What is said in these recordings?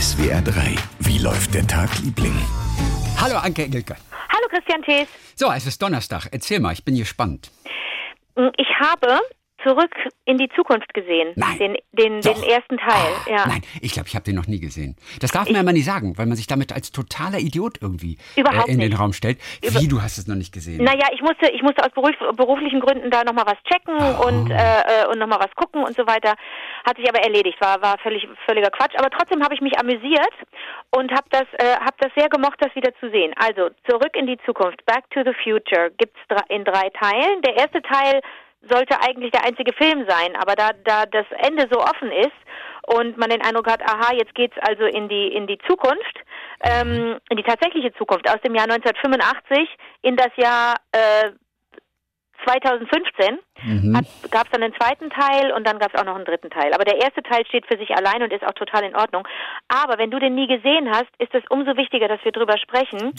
SWR 3. Wie läuft der Tag, Liebling? Hallo Anke Engelke. Hallo Christian Thees. So, es ist Donnerstag. Erzähl mal, ich bin gespannt. Ich habe zurück in die Zukunft gesehen. Nein. Den, den, den ersten Teil. Ah, ja. Nein, ich glaube, ich habe den noch nie gesehen. Das darf man ja mal nicht sagen, weil man sich damit als totaler Idiot irgendwie äh, in den nicht. Raum stellt. Über- Wie, du hast es noch nicht gesehen? Naja, ich musste, ich musste aus beruf, beruflichen Gründen da nochmal was checken Oh. und, äh, äh, und nochmal was gucken und so weiter. Hat sich aber erledigt, war, war völlig, völliger Quatsch. Aber trotzdem habe ich mich amüsiert und habe das, äh, hab das sehr gemocht, das wieder zu sehen. Also, zurück in die Zukunft, Back to the Future, gibt's dr- in drei Teilen. Der erste Teil sollte eigentlich der einzige Film sein, aber da, da das Ende so offen ist und man den Eindruck hat, aha, jetzt geht's also in die, in die Zukunft, ähm, in die tatsächliche Zukunft, aus dem Jahr 1985 in das Jahr äh, 2015 Mhm. gab es dann den zweiten Teil und dann gab es auch noch einen dritten Teil. Aber der erste Teil steht für sich allein und ist auch total in Ordnung. Aber wenn du den nie gesehen hast, ist es umso wichtiger, dass wir drüber sprechen.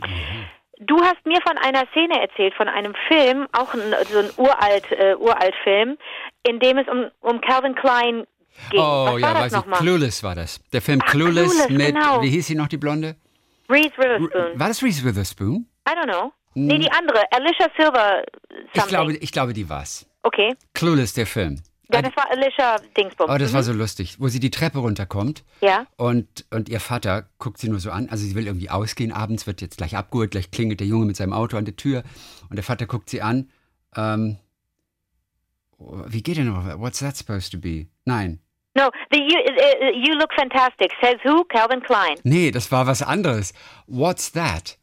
Du hast mir von einer Szene erzählt, von einem Film, auch ein, so ein uralt, äh, uralt Film, in dem es um, um Calvin Klein ging. Oh Was ja, weiß ich. Clueless war das. Der Film Ach, Clueless, Clueless, mit, genau. wie hieß sie noch, die Blonde? Reese Witherspoon. War das Reese Witherspoon? I don't know. Nee, die andere, Alicia Silver something. Ich glaube, ich glaube, die war's. Okay. Clueless, der Film. Ja, das war Alicia Dingsbums. Oh, das war so lustig, wo sie die Treppe runterkommt Ja. und, und ihr Vater guckt sie nur so an. Also sie will irgendwie ausgehen abends, wird jetzt gleich abgeholt, gleich klingelt der Junge mit seinem Auto an der Tür und der Vater guckt sie an. Ähm, wie geht denn noch? What's that supposed to be? Nein. No, the you, uh, uh, you look fantastic. Says who? Calvin Klein. Nee, das war was anderes. What's that?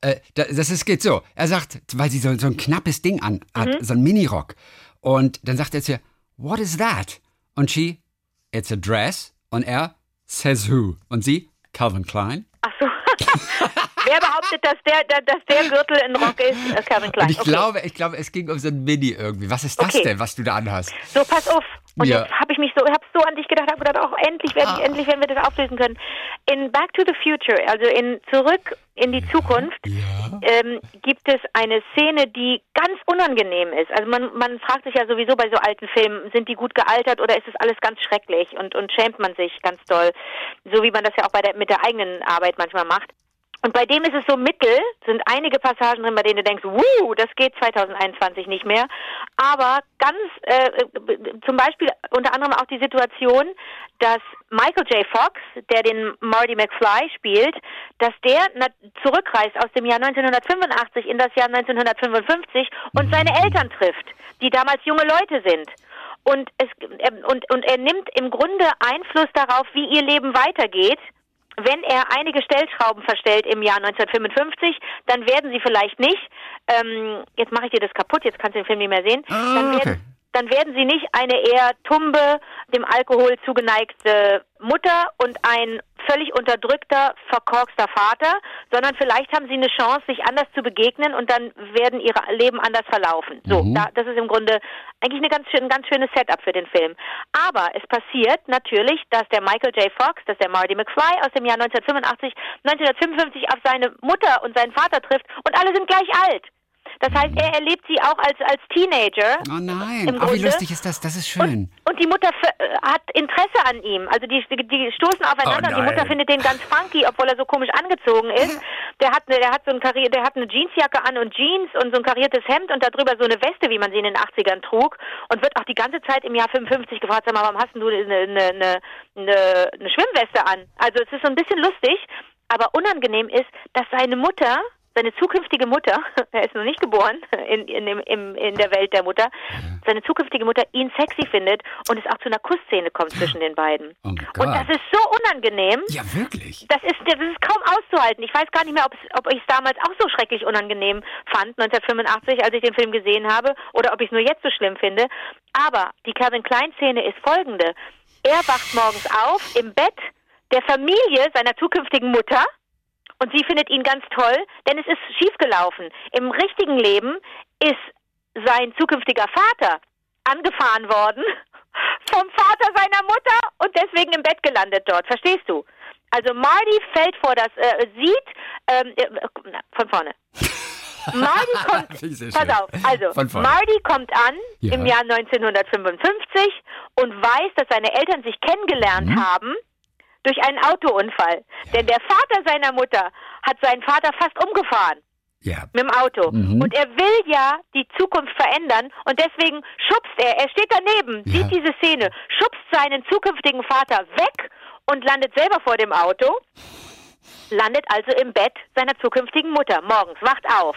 Äh, da- das ist, geht so. Er sagt, weil sie so, so ein knappes Ding an hat, so ein Minirock. Und dann sagt er zu ihr, What is that? Und she, It's a dress. Und er, Says who? Und sie, Calvin Klein. Ach so. Wer behauptet, dass der, da- dass der Gürtel ein Rock ist? Äh, Calvin Klein. Und ich okay. glaube, ich glaube, es ging um so ein Mini irgendwie. Was ist das Okay. denn, was du da anhast? So, pass auf. Und Ja. jetzt habe ich mich so, habe so an dich gedacht, habe gedacht, auch endlich werden, Ah. endlich werden wir das auflösen können. In Back to the Future, also in Zurück in die Zukunft, Ja. ähm, gibt es eine Szene, die ganz unangenehm ist. Also man, man fragt sich ja sowieso bei so alten Filmen, sind die gut gealtert oder ist es alles ganz schrecklich und, und schämt man sich ganz doll, so wie man das ja auch bei der, mit der eigenen Arbeit manchmal macht. Und bei dem ist es so mittel, sind einige Passagen drin, bei denen du denkst, wuh, das geht 2021 nicht mehr. Aber ganz, äh, zum Beispiel unter anderem auch die Situation, dass Michael J. Fox, der den Marty McFly spielt, dass der zurückreist aus dem Jahr 1985 in das Jahr 1955 und seine Eltern trifft, die damals junge Leute sind. Und, es, ähm, und, und er nimmt im Grunde Einfluss darauf, wie ihr Leben weitergeht. Wenn er einige Stellschrauben verstellt im Jahr 1955, dann werden sie vielleicht nicht, ähm, jetzt mache ich dir das kaputt, jetzt kannst du den Film nicht mehr sehen, Ah, dann, okay. Dann werden sie nicht eine eher tumbe, dem Alkohol zugeneigte Mutter und ein völlig unterdrückter, verkorkster Vater, sondern vielleicht haben sie eine Chance, sich anders zu begegnen und dann werden ihre Leben anders verlaufen. So, Mhm. da, das ist im Grunde eigentlich eine ganz, schön- ein ganz schönes Setup für den Film. Aber es passiert natürlich, dass der Michael J. Fox, dass der Marty McFly aus dem Jahr 1985, 1955 auf seine Mutter und seinen Vater trifft und alle sind gleich alt. Das heißt, er erlebt sie auch als, als Teenager. Oh nein, oh, wie lustig ist das? Das ist schön. Und, und die Mutter f- äh, hat Interesse an ihm. Also die, die, stoßen aufeinander Oh und die Mutter findet den ganz funky, obwohl er so komisch angezogen ist. Der hat, eine, der hat so ein Karri der hat eine Jeansjacke an und Jeans und so ein kariertes Hemd und darüber so eine Weste, wie man sie in den 80ern trug und wird auch die ganze Zeit im Jahr 55 gefragt, sag mal, warum hast denn du eine, eine, eine, eine Schwimmweste an? Also es ist so ein bisschen lustig, aber unangenehm ist, dass seine Mutter seine zukünftige Mutter, er ist noch nicht geboren in, in, im, in der Welt der Mutter, seine zukünftige Mutter ihn sexy findet und es auch zu einer Kussszene kommt zwischen den beiden. Oh und das ist so unangenehm. Ja, wirklich. Das ist, das ist kaum auszuhalten. Ich weiß gar nicht mehr, ob, ich es damals auch so schrecklich unangenehm fand, 1985, als ich den Film gesehen habe, oder ob ich es nur jetzt so schlimm finde. Aber die Calvin Klein-Szene ist folgende. Er wacht morgens auf im Bett der Familie seiner zukünftigen Mutter und sie findet ihn ganz toll, denn es ist schiefgelaufen. Im richtigen Leben ist sein zukünftiger Vater angefahren worden vom Vater seiner Mutter und deswegen im Bett gelandet dort. Verstehst du? Also Marty fällt vor das, äh, sieht, ähm, äh, von vorne. Marty kommt, pass auf, also. Marty kommt an Ja. im Jahr 1955 und weiß, dass seine Eltern sich kennengelernt Mhm. haben durch einen Autounfall. Denn der Vater seiner Mutter hat seinen Vater fast umgefahren. Ja. Mit dem Auto. Mhm. Und er will ja die Zukunft verändern und deswegen schubst er, er steht daneben, Ja. sieht diese Szene, schubst seinen zukünftigen Vater weg und landet selber vor dem Auto, landet also im Bett seiner zukünftigen Mutter morgens, wacht auf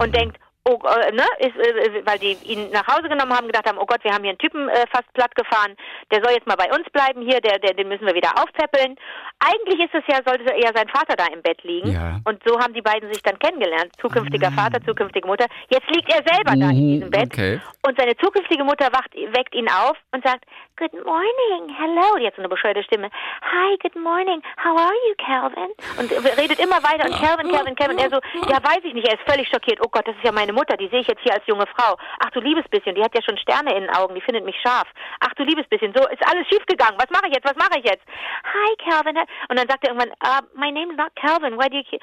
und denkt, oh, äh, ne, ist, äh, weil die ihn nach Hause genommen haben, gedacht haben, oh Gott, wir haben hier einen Typen äh, fast platt gefahren, der soll jetzt mal bei uns bleiben hier, der, der, den müssen wir wieder aufpäppeln. Eigentlich ist es ja, sollte eher sein Vater da im Bett liegen. Ja. Und so haben die beiden sich dann kennengelernt. Zukünftiger Vater, zukünftige Mutter. Jetzt liegt er selber da in Mhm, diesem Bett. okay. Und seine zukünftige Mutter wacht, weckt ihn auf und sagt, Good morning, hello. Hat so eine bescheuerte Stimme. Hi, good morning. How are you, Calvin? Und redet immer weiter und Calvin, Calvin, Calvin. Er so, ja, weiß ich nicht. Er ist völlig schockiert. Oh Gott, das ist ja meine Mutter. Die sehe ich jetzt hier als junge Frau. Ach du liebes bisschen. Die hat ja schon Sterne in den Augen. Die findet mich scharf. Ach du liebes bisschen. So ist alles schiefgegangen. Was mache ich jetzt? Was mache ich jetzt? Hi, Calvin. Und dann sagt er irgendwann, uh, my name is not Calvin. Why do you keep...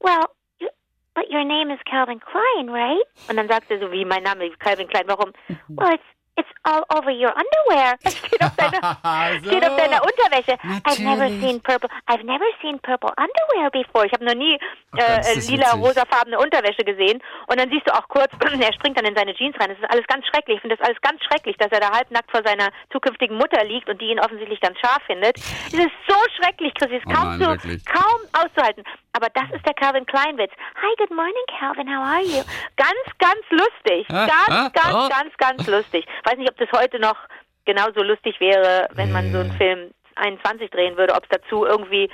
Well, you- but your name is Calvin Klein, right? Und dann sagt er so, wie mein Name ist Calvin Klein. Warum? Well, it's it's all over your underwear. Es steht auf deiner, So. steht auf deiner Unterwäsche. I've never Natürlich. seen purple. I've never seen purple underwear before. Ich habe noch nie Ach äh, lila, rosafarbene Unterwäsche gesehen. Und dann siehst du auch kurz, er springt dann in seine Jeans rein. Das ist alles ganz schrecklich. Ich finde das alles ganz schrecklich, dass er da halbnackt vor seiner zukünftigen Mutter liegt und die ihn offensichtlich ganz scharf findet. Es ist so schrecklich, Chris. Es ist Oh kaum, nein, zu, kaum auszuhalten. Aber das ist der Calvin Klein Witz. Hi, good morning, Calvin. How are you? Ganz, ganz lustig. Ganz, ah, ganz, ah. ganz, ganz lustig. Weiß nicht, ob das heute noch genauso lustig wäre, wenn man so einen. Film 21 drehen würde, ob es dazu irgendwie,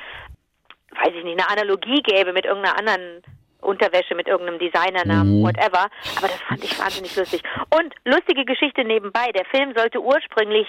weiß ich nicht, eine Analogie gäbe mit irgendeiner anderen Unterwäsche, mit irgendeinem Designernamen, Mhm. whatever. Aber das fand ich wahnsinnig lustig. Und lustige Geschichte nebenbei. Der Film sollte ursprünglich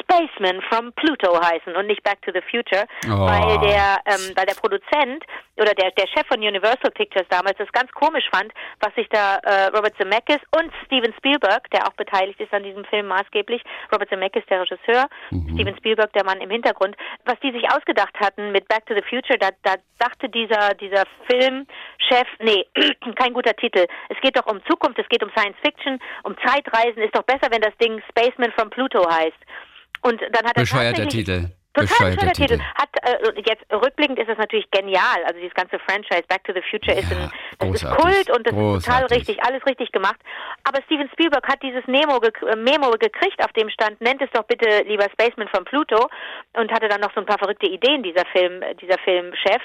Spaceman from Pluto heißen und nicht Back to the Future, Oh. weil der, ähm, weil der Produzent oder der, der Chef von Universal Pictures damals das ganz komisch fand, was sich da äh, Robert Zemeckis und Steven Spielberg, der auch beteiligt ist an diesem Film maßgeblich, Robert Zemeckis der Regisseur, Steven Spielberg der Mann im Hintergrund, was die sich ausgedacht hatten mit Back to the Future, da, da dachte dieser dieser Filmchef, nee, kein guter Titel. Es geht doch um Zukunft, es geht um Science Fiction, um Zeitreisen, ist doch besser, wenn das Ding Spaceman from Pluto heißt. Und dann hat er Bescheuerter Titel. Total bescheuerter Titel. Hat äh, jetzt rückblickend ist das natürlich genial. Also dieses ganze Franchise Back to the Future ist Ja, ein das ist großartig. Kult und das ist total Großartig. richtig, alles richtig gemacht. Aber Steven Spielberg hat dieses Memo, gek äh, Memo gekriegt, auf dem stand, nennt es doch bitte lieber Spaceman von Pluto und hatte dann noch so ein paar verrückte Ideen dieser Film, äh, dieser Filmchef.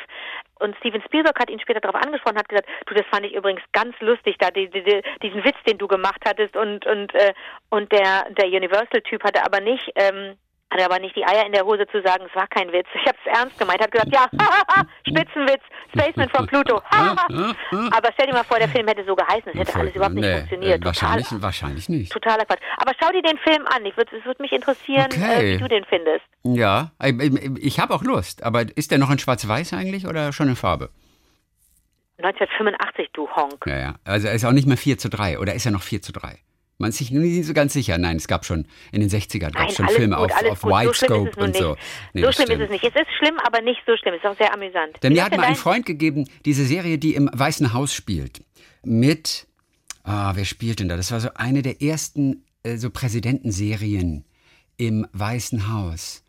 Und Steven Spielberg hat ihn später darauf angesprochen, hat gesagt, du, das fand ich übrigens ganz lustig, da die, die, die, diesen Witz, den du gemacht hattest und und äh, und der der Universal-Typ hatte aber nicht ähm, hatte aber nicht die Eier in der Hose zu sagen, es war kein Witz. Ich habe es ernst gemeint. Hat gesagt, ja, Spitzenwitz, Spaceman von Pluto. aber stell dir mal vor, der Film hätte so geheißen, es hätte alles überhaupt nicht Nee, funktioniert. äh, Wahrscheinlich, Total, wahrscheinlich nicht. totaler Quatsch. Aber schau dir den Film an. Ich würd, es würde mich interessieren, Okay. äh, wie du den findest. Ja, äh, äh, ich habe auch Lust. Aber ist der noch in Schwarz-Weiß eigentlich oder schon in Farbe? 1985, du Honk. Ja, ja. Also er ist auch nicht mehr 4 zu 3. Oder ist er noch 4 zu 3? Man ist sich nie so ganz sicher. Nein, es gab schon in den 60ern gab Nein, es schon Filme gut, auf, auf. So Widescope es nun und so. Nee, so schlimm ist es nicht. Es ist schlimm, aber nicht so schlimm. Es ist auch sehr amüsant. Denn Wie mir hat mal ein Freund gegeben, diese Serie, die im Weißen Haus spielt. Mit, ah, wer spielt denn da? Das war so eine der ersten äh, so Präsidentenserien im Weißen Haus.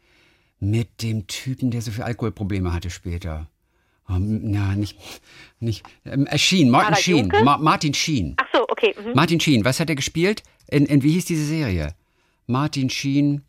Mit dem Typen, der so viele Alkoholprobleme hatte später. Oh, m- ja, nicht, nicht, ähm, äh, Sheen, Martin Sheen? Ma Martin Sheen. Ach so, okay. Mhm. Martin Sheen, was hat er gespielt? In, in wie hieß diese Serie? Martin Sheen,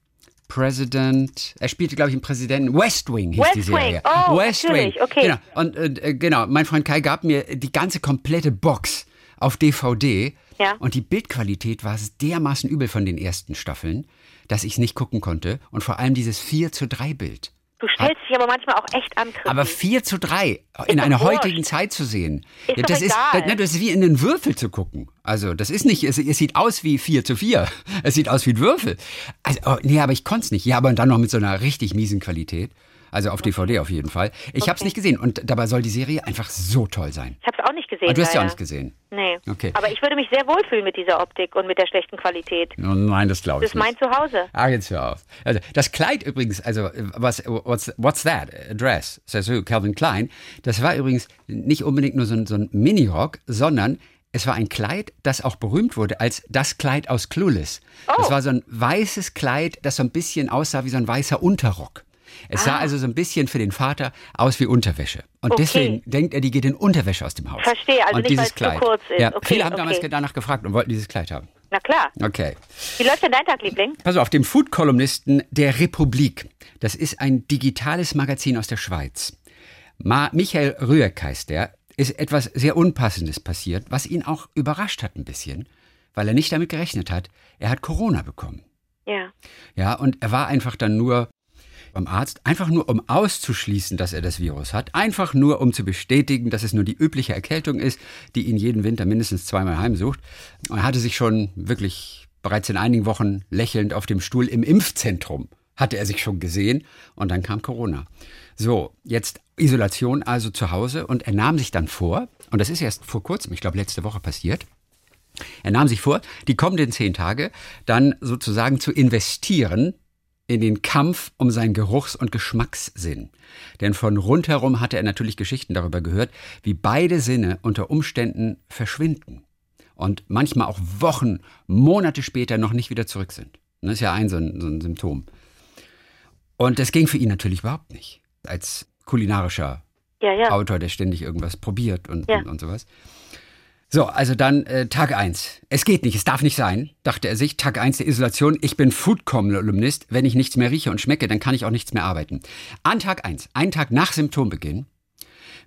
President. Er spielte, glaube ich, einen Präsidenten. West Wing hieß West die Serie. Wing, oh, West Wing. okay. Genau. Und äh, genau, mein Freund Kai gab mir die ganze komplette Box auf DVD. Ja. Und die Bildqualität war dermaßen übel von den ersten Staffeln, dass ich es nicht gucken konnte. Und vor allem dieses 4 zu 3 Bild. Du stellst dich aber manchmal auch echt an, Christi. Aber 4 zu 3 in einer wurscht. heutigen Zeit zu sehen, Ist ja, das, ist, egal. ne, das ist wie in einen Würfel zu gucken. Also das ist nicht, es, es sieht aus wie 4 zu 4. Es sieht aus wie ein Würfel. Also, oh, nee, aber ich konnte es nicht. Ja, aber dann noch mit so einer richtig miesen Qualität. Also auf DVD auf jeden Fall. Ich habe es Okay. nicht gesehen und dabei soll die Serie einfach so toll sein. ich habe es auch nicht gesehen. Aber du hast ja auch nicht gesehen. Nee. Okay. Aber ich würde mich sehr wohlfühlen mit dieser Optik und mit der schlechten Qualität. Oh nein, das glaube Das ich ist mein nicht. Zuhause. Ah, jetzt hör auf. Also, das Kleid übrigens, also, was, what's, what's that? A dress, says who? Calvin Klein. Das war übrigens nicht unbedingt nur so ein, so ein Minirock, sondern es war ein Kleid, das auch berühmt wurde als das Kleid aus Clueless. Das Oh. war so ein weißes Kleid, das so ein bisschen aussah wie so ein weißer Unterrock. Es sah Ah. also so ein bisschen für den Vater aus wie Unterwäsche. Und Okay. deswegen denkt er, die geht in Unterwäsche aus dem Haus. Verstehe, also und nicht, dieses weil es zu kurz ist. Ja, Okay, viele haben damals okay. danach gefragt und wollten dieses Kleid haben. Na klar. Okay. Wie läuft denn dein Tag, Liebling? Pass auf, dem Food-Kolumnisten der Republik. Das ist ein digitales Magazin aus der Schweiz. Ma Michael Rüegg heißt der. Ist etwas sehr Unpassendes passiert, was ihn auch überrascht hat ein bisschen, weil er nicht damit gerechnet hat. Er hat Corona bekommen. Ja. Ja, und er war einfach dann nur beim Arzt, einfach nur um auszuschließen, dass er das Virus hat, einfach nur um zu bestätigen, dass es nur die übliche Erkältung ist, die ihn jeden Winter mindestens zweimal heimsucht. Er hatte sich schon wirklich bereits in einigen Wochen lächelnd auf dem Stuhl im Impfzentrum, hatte er sich schon gesehen und dann kam Corona. So, jetzt Isolation also zu Hause und er nahm sich dann vor, und das ist erst vor kurzem, ich glaube letzte Woche passiert, er nahm sich vor, die kommenden zehn Tage dann sozusagen zu investieren in den Kampf um seinen Geruchs- und Geschmackssinn. Denn von rundherum hatte er natürlich Geschichten darüber gehört, wie beide Sinne unter Umständen verschwinden und manchmal auch Wochen, Monate später noch nicht wieder zurück sind. Das ist ja ein so ein, so ein Symptom. Und das ging für ihn natürlich überhaupt nicht. Als kulinarischer Ja, ja. Autor, der ständig irgendwas probiert und, Ja. und, und sowas. So, also dann äh, Tag eins. Es geht nicht, es darf nicht sein, dachte er sich. Tag eins der Isolation. Ich bin Food-Kolumnist. Wenn ich nichts mehr rieche und schmecke, dann kann ich auch nichts mehr arbeiten. An Tag eins, einen Tag nach Symptombeginn,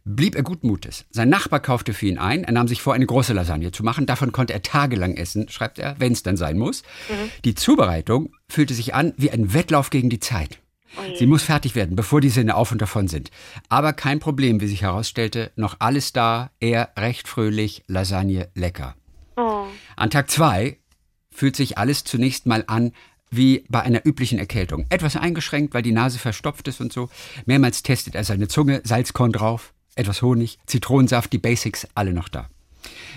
blieb er guten Mutes. Sein Nachbar kaufte für ihn ein. Er nahm sich vor, eine große Lasagne zu machen. Davon konnte er tagelang essen, schreibt er, wenn es dann sein muss. Die Zubereitung fühlte sich an wie ein Wettlauf gegen die Zeit. Sie muss fertig werden, bevor die Sinne auf und davon sind. Aber kein Problem, wie sich herausstellte, noch alles da, er recht fröhlich, Lasagne lecker. Oh. An Tag zwei fühlt sich alles zunächst mal an wie bei einer üblichen Erkältung. Etwas eingeschränkt, weil die Nase verstopft ist und so. Mehrmals testet er seine Zunge, Salzkorn drauf, etwas Honig, Zitronensaft, die Basics, alle noch da.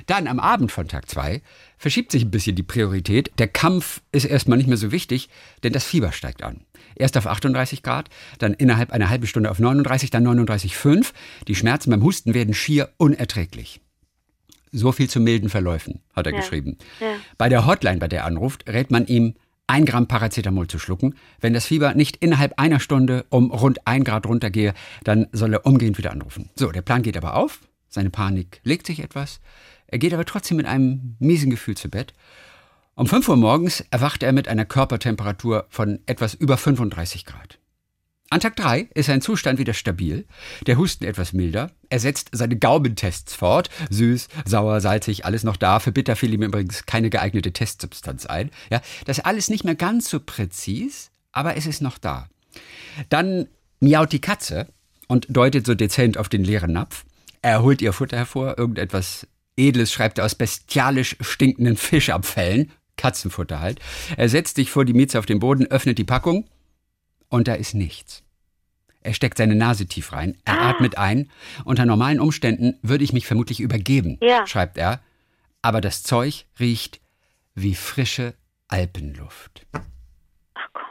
Dann am Abend von Tag zwei verschiebt sich ein bisschen die Priorität. Der Kampf ist erstmal nicht mehr so wichtig, denn das Fieber steigt an. Erst auf 38 Grad, dann innerhalb einer halben Stunde auf 39, dann 39,5. Die Schmerzen beim Husten werden schier unerträglich. So viel zu milden Verläufen, hat er Ja. geschrieben. Ja. Bei der Hotline, bei der er anruft, rät man ihm, ein Gramm Paracetamol zu schlucken. Wenn das Fieber nicht innerhalb einer Stunde um rund ein Grad runtergehe, dann soll er umgehend wieder anrufen. So, der Plan geht aber auf. Seine Panik legt sich etwas. Er geht aber trotzdem mit einem miesen Gefühl zu Bett. Um 5 Uhr morgens erwacht er mit einer Körpertemperatur von etwas über 35 Grad. An Tag 3 ist sein Zustand wieder stabil, der Husten etwas milder, er setzt seine Gaumentests fort, süß, sauer, salzig, alles noch da, für bitter fiel ihm übrigens keine geeignete Testsubstanz ein. Ja, das alles nicht mehr ganz so präzis, aber es ist noch da. Dann miaut die Katze und deutet so dezent auf den leeren Napf. Er holt ihr Futter hervor, irgendetwas Edles schreibt er aus bestialisch stinkenden Fischabfällen, Katzenfutter halt. Er setzt sich vor die Mieze auf den Boden, öffnet die Packung und da ist nichts. Er steckt seine Nase tief rein, er Ah. atmet ein. Unter normalen Umständen würde ich mich vermutlich übergeben, Ja. schreibt er. Aber das Zeug riecht wie frische Alpenluft. Ach komm.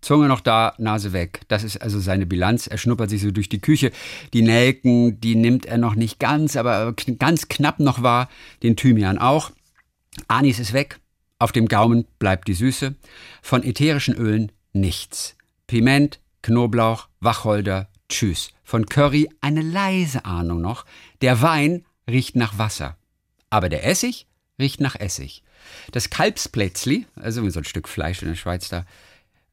Zunge noch da, Nase weg. Das ist also seine Bilanz. Er schnuppert sich so durch die Küche. Die Nelken, die nimmt er noch nicht ganz, aber ganz knapp noch wahr. Den Thymian auch. Anis ist weg. Auf dem Gaumen bleibt die Süße. Von ätherischen Ölen nichts. Piment, Knoblauch, Wacholder, tschüss. Von Curry eine leise Ahnung noch. Der Wein riecht nach Wasser. Aber der Essig riecht nach Essig. Das Kalbsplätzli, also wie so ein Stück Fleisch in der Schweiz da,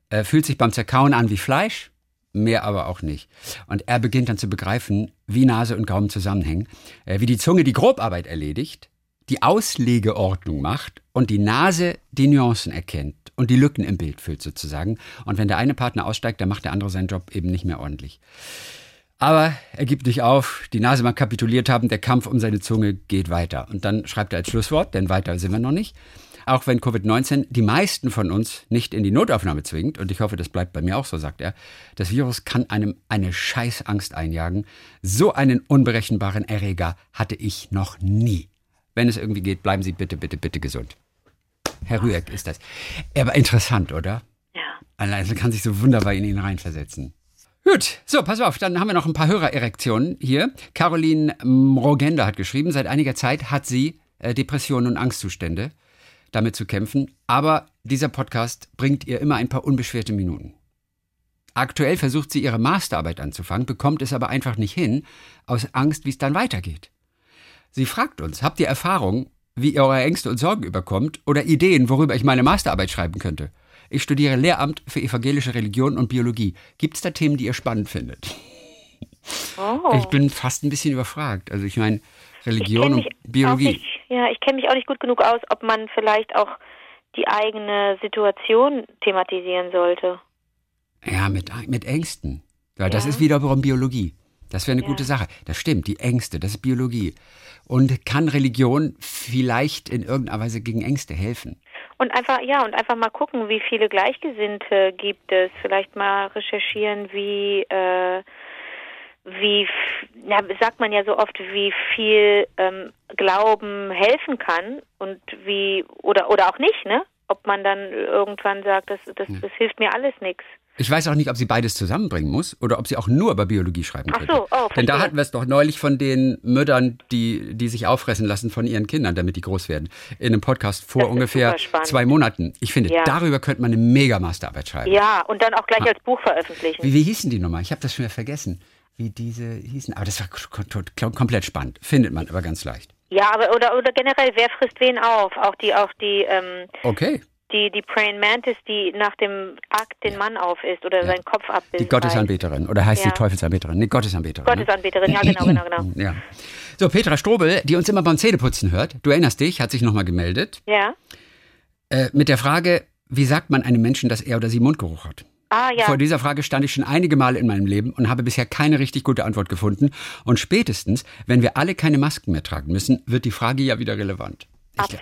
äh, fühlt sich beim Zerkauen an wie Fleisch, mehr aber auch nicht. Und er beginnt dann zu begreifen, wie Nase und Gaumen zusammenhängen, äh, wie die Zunge die Grobarbeit erledigt, die Auslegeordnung macht und die Nase die Nuancen erkennt und die Lücken im Bild füllt sozusagen. Und wenn der eine Partner aussteigt, dann macht der andere seinen Job eben nicht mehr ordentlich. Aber er gibt nicht auf, die Nase mag kapituliert haben, der Kampf um seine Zunge geht weiter. Und dann schreibt er als Schlusswort, denn weiter sind wir noch nicht. Auch wenn Covid-19 die meisten von uns nicht in die Notaufnahme zwingt, und ich hoffe, das bleibt bei mir auch so, sagt er, das Virus kann einem eine Scheißangst einjagen. So einen unberechenbaren Erreger hatte ich noch nie. Wenn es irgendwie geht, bleiben Sie bitte, bitte, bitte gesund. Herr Rüegg ist das. Aber interessant, oder? Ja. Also kann sich so wunderbar in ihn reinversetzen. Gut, so, pass auf, dann haben wir noch ein paar Hörererektionen hier. Caroline Rogenda hat geschrieben, seit einiger Zeit hat sie äh, Depressionen und Angstzustände, damit zu kämpfen, aber dieser Podcast bringt ihr immer ein paar unbeschwerte Minuten. Aktuell versucht sie ihre Masterarbeit anzufangen, bekommt es aber einfach nicht hin, aus Angst, wie es dann weitergeht. Sie fragt uns, habt ihr Erfahrung, wie ihr eure Ängste und Sorgen überkommt oder Ideen, worüber ich meine Masterarbeit schreiben könnte? Ich studiere Lehramt für evangelische Religion und Biologie. Gibt es da Themen, die ihr spannend findet? Oh. Ich bin fast ein bisschen überfragt. Also ich meine, Religion mich und Biologie. Nicht, ja, ich kenne mich auch nicht gut genug aus, ob man vielleicht auch die eigene Situation thematisieren sollte. Ja, mit, mit Ängsten. Ja, das Ja. ist wiederum Biologie. Das wäre eine Ja. gute Sache. Das stimmt, die Ängste, das ist Biologie. Und kann Religion vielleicht in irgendeiner Weise gegen Ängste helfen? Und einfach, ja, und einfach mal gucken, wie viele Gleichgesinnte gibt es. Vielleicht mal recherchieren, wie, äh, wie, ja, sagt man ja so oft, wie viel ähm, Glauben helfen kann und wie, oder, oder auch nicht, ne? Ob man dann irgendwann sagt, das, das, das hilft mir alles nichts. Ich weiß auch nicht, ob sie beides zusammenbringen muss oder ob sie auch nur über Biologie schreiben Ach könnte. so, oh, Denn da hatten wir es doch neulich von den Müttern, die, die sich auffressen lassen von ihren Kindern, damit die groß werden. In einem Podcast vor Das ungefähr zwei Monaten. Ich finde, Ja. darüber könnte man eine Mega-Masterarbeit schreiben. Ja, und dann auch gleich als Buch veröffentlichen. Wie, wie hießen die nochmal? Ich habe das schon wieder vergessen, wie diese hießen. Aber das war komplett spannend. Findet man aber ganz leicht. Ja, aber oder oder generell, wer frisst wen auf? Auch die, auch die, ähm, Okay. Die, die Praying Mantis, die nach dem Akt den Mann aufisst oder seinen Kopf abbildet. Die Gottesanbeterin. Oder heißt Ja. die Teufelsanbeterin? Nee, Gottesanbeterin. ne? Gottesanbeterin, ja, genau, genau, genau. Ja. So, Petra Strobel, die uns immer beim Zähneputzen hört, du erinnerst dich, hat sich nochmal gemeldet, Ja. äh, mit der Frage, wie sagt man einem Menschen, dass er oder sie Mundgeruch hat? Ah, ja. Vor dieser Frage stand ich schon einige Male in meinem Leben und habe bisher keine richtig gute Antwort gefunden. Und spätestens, wenn wir alle keine Masken mehr tragen müssen, wird die Frage ja wieder relevant.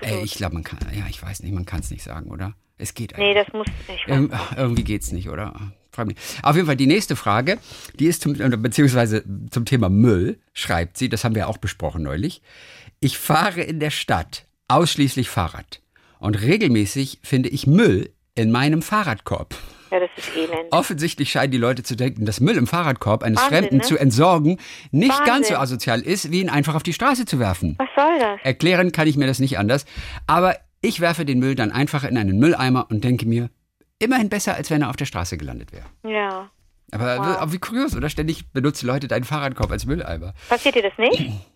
Ich, äh, ich glaube, man kann, ja, ich weiß nicht, man kann es nicht sagen, oder? Es geht Nee, einfach. das muss. Ich weiß. Irg irgendwie geht's nicht, oder? Frag mich. Auf jeden Fall die nächste Frage, die ist zum, beziehungsweise zum Thema Müll, schreibt sie, das haben wir auch besprochen neulich. Ich fahre in der Stadt ausschließlich Fahrrad und regelmäßig finde ich Müll in meinem Fahrradkorb. Ja, das ist elend. Offensichtlich scheinen die Leute zu denken, dass Müll im Fahrradkorb eines Wahnsinn, Fremden ne? zu entsorgen nicht Wahnsinn. ganz so asozial ist, wie ihn einfach auf die Straße zu werfen. Was soll das? Erklären kann ich mir das nicht anders, aber ich werfe den Müll dann einfach in einen Mülleimer und denke mir, immerhin besser, als wenn er auf der Straße gelandet wäre. Ja. Aber Wow. wie kurios, oder? Ständig benutzen Leute deinen Fahrradkorb als Mülleimer. Passiert dir das nicht?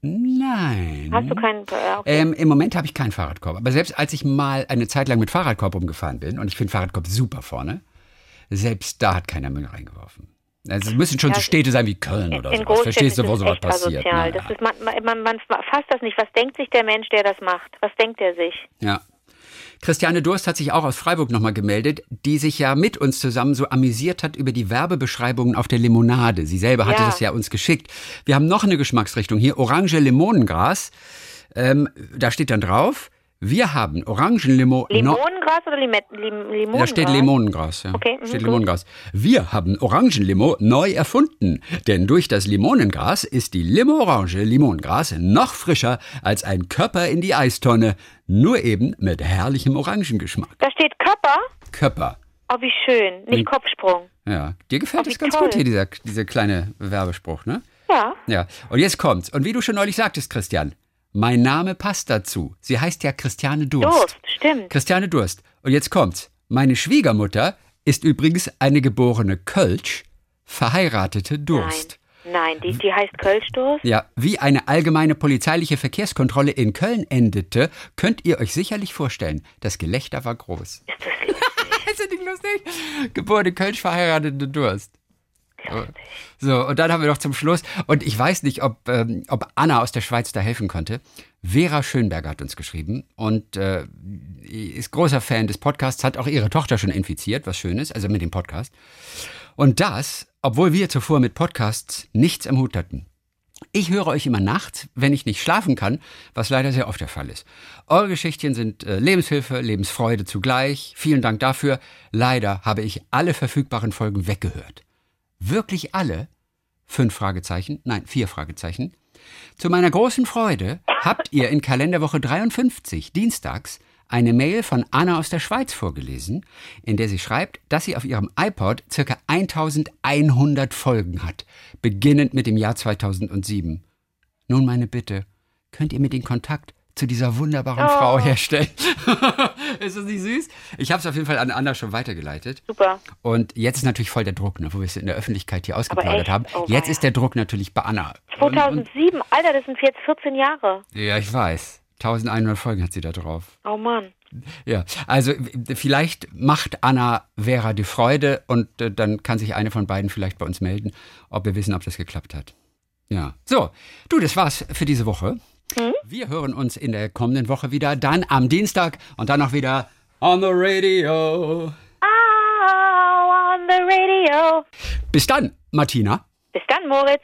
Nein. Hast du keinen. Okay. Ähm, Im Moment habe ich keinen Fahrradkorb. Aber selbst als ich mal eine Zeit lang mit Fahrradkorb umgefahren bin, und ich finde Fahrradkorb super vorne, selbst da hat keiner Müll reingeworfen. Also es müssen schon Ja, so Städte sein wie Köln oder. Großstädten Verstehst du, wo sowas passiert? asozial. Das ist, man, man, man fasst das nicht. Was denkt sich der Mensch, der das macht? Was denkt er sich? Ja. Christiane Durst hat sich auch aus Freiburg nochmal gemeldet, die sich ja mit uns zusammen so amüsiert hat über die Werbebeschreibungen auf der Limonade. Sie selber hatte Ja. das ja uns geschickt. Wir haben noch eine Geschmacksrichtung hier, Orange Limonengras. Ähm, da steht dann drauf, wir haben Orangenlimo... no- Limonengras oder Limet Lim Limonengras? da steht Limonengras, ja. Okay, mhm, steht gut. Limonengras. Wir haben Orangenlimo neu erfunden, denn durch das Limonengras ist die Limo-Orange Limonengras noch frischer als ein Körper in die Eistonne, nur eben mit herrlichem Orangengeschmack. Da steht Körper. Körper. Oh, wie schön. Nicht. Kopfsprung. Ja, dir gefällt Oh, das ganz toll. gut hier, dieser, dieser kleine Werbespruch, ne? Ja. Ja, und jetzt kommt's. Und wie du schon neulich sagtest, Christian, mein Name passt dazu. Sie heißt ja Christiane Durst. Durst, stimmt. Christiane Durst. Und jetzt kommt's. Meine Schwiegermutter ist übrigens eine geborene Kölsch, verheiratete Durst. Nein, nein, die, die heißt Kölschdurst. Ja, wie eine allgemeine polizeiliche Verkehrskontrolle in Köln endete, könnt ihr euch sicherlich vorstellen. Das Gelächter war groß. Ist das lustig? Ist das nicht lustig? Geborene Kölsch, verheiratete Durst. So, und dann haben wir noch zum Schluss, und ich weiß nicht, ob, ähm, ob Anna aus der Schweiz da helfen konnte. Vera Schönberger hat uns geschrieben und äh, ist großer Fan des Podcasts, hat auch ihre Tochter schon infiziert, was schön ist, also mit dem Podcast. Und das, obwohl wir zuvor mit Podcasts nichts am Hut hatten. Ich höre euch immer nachts, wenn ich nicht schlafen kann, was leider sehr oft der Fall ist. Eure Geschichten sind äh, Lebenshilfe, Lebensfreude zugleich. Vielen Dank dafür. Leider habe ich alle verfügbaren Folgen weggehört. Wirklich alle? Fünf Fragezeichen, nein, vier Fragezeichen. Zu meiner großen Freude habt ihr in Kalenderwoche 53, dienstags, eine Mail von Anna aus der Schweiz vorgelesen, in der sie schreibt, dass sie auf ihrem iPod circa 1100 Folgen hat, beginnend mit dem Jahr 2007. Nun meine Bitte, könnt ihr mir den Kontakt zu dieser wunderbaren Oh. Frau herstellen. ist das nicht süß? Ich habe es auf jeden Fall an Anna schon weitergeleitet. Super. Und jetzt ist natürlich voll der Druck, ne, wo wir es in der Öffentlichkeit hier ausgeplaudert haben. Oh, jetzt ist der Druck natürlich bei Anna. Und, und, 2007, Alter, das sind jetzt 14 Jahre. ja, ich weiß. 1100 Folgen hat sie da drauf. Oh Mann. Ja, also vielleicht macht Anna Vera die Freude und äh, dann kann sich eine von beiden vielleicht bei uns melden, ob wir wissen, ob das geklappt hat. Ja. So, du, das war's für diese Woche. Wir hören uns in der kommenden Woche wieder, dann am Dienstag und dann auch wieder on the radio. Oh, on the radio. Bis dann, Martina. Bis dann, Moritz.